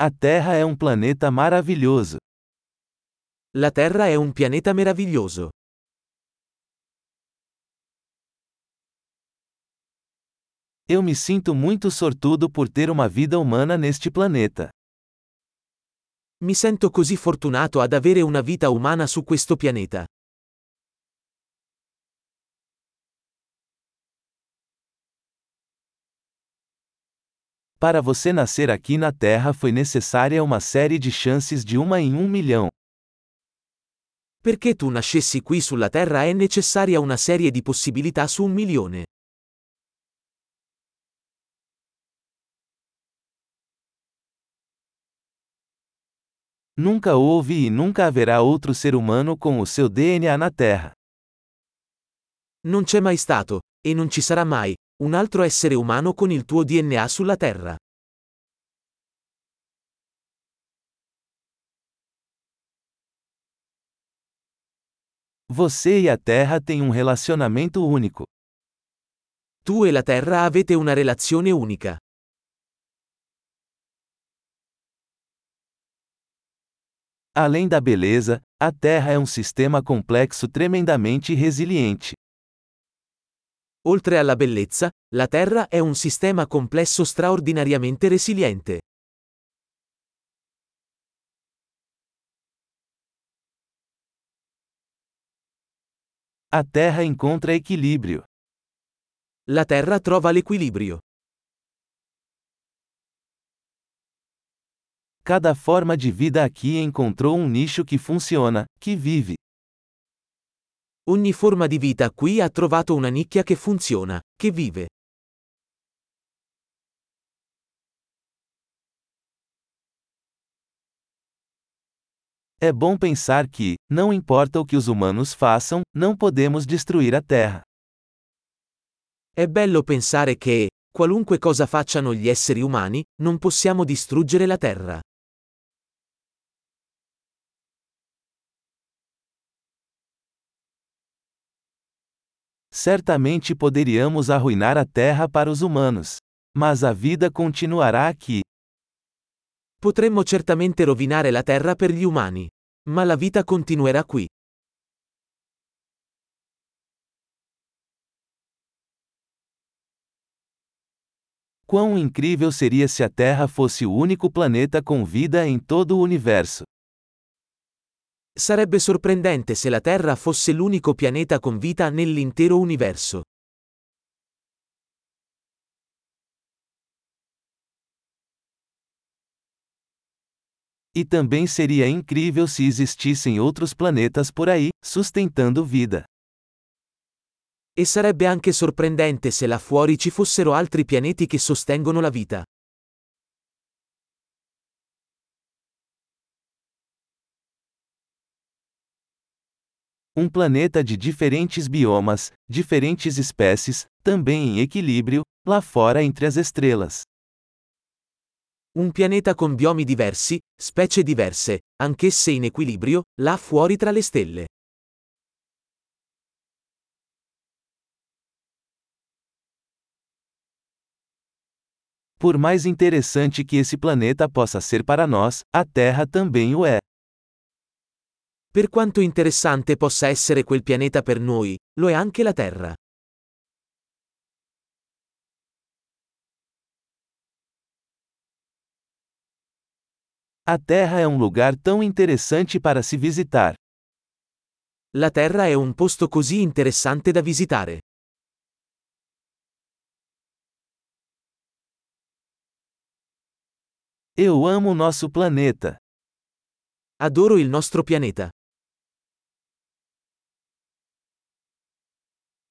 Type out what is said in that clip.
A Terra é um planeta maravilhoso. La Terra è un pianeta meraviglioso. Eu me sinto muito sortudo por ter uma vida humana neste planeta. Mi sento così fortunato ad avere una vita umana su questo pianeta. Para você nascer aqui na Terra foi necessária uma série de chances de uma em um milhão. Perché tu nascessi qui sulla Terra è necessaria una serie di possibilità su un milione. Nunca houve e nunca haverá outro ser humano com o seu DNA na Terra. Non c'è mai stato, e non ci sarà mai, un altro essere umano con il tuo DNA sulla Terra. Você e a Terra têm um relacionamento único. Tu e la Terra avete una relazione unica. Além da beleza, a Terra é um sistema complexo tremendamente resiliente. Oltre alla bellezza, la Terra è un sistema complesso straordinariamente resiliente. A Terra encontra equilíbrio. La Terra trova l'equilibrio. Cada forma de vida aqui encontrou um nicho que funciona, que vive. Ogni forma di vita qui ha trovato una nicchia che funziona, che vive. É bom pensar que, não importa o que os humanos façam, não podemos destruir a Terra. È bello pensare che, qualunque cosa facciano gli esseri umani, non possiamo distruggere la Terra. Certamente poderíamos arruinar a Terra para os humanos. Mas a vida continuará aqui. Potremmo certamente rovinare la Terra per gli umani. Ma la vita continuerà qui. Quão incrível seria se a Terra fosse o único planeta com vida em todo o universo. Sarebbe sorprendente se la Terra fosse l'unico pianeta con vita nell'intero universo. E também seria incrível se existissem outros planetas por aí, sustentando vida. E sarebbe anche sorprendente se là fuori ci fossero altri pianeti che sostengono la vita. Um planeta de diferentes biomas, diferentes espécies, também em equilíbrio, lá fora entre as estrelas. Un pianeta con biomi diversi, specie diverse, anch'esse in equilibrio, là fuori tra le stelle. Por mais interessante que esse planeta possa ser para nós, a Terra também o é. Per quanto interessante possa essere quel pianeta per noi, lo è anche la Terra. A Terra é um lugar tão interessante para se visitar. La Terra è un posto così interessante da visitare. Eu amo nosso planeta. Adoro il nostro pianeta.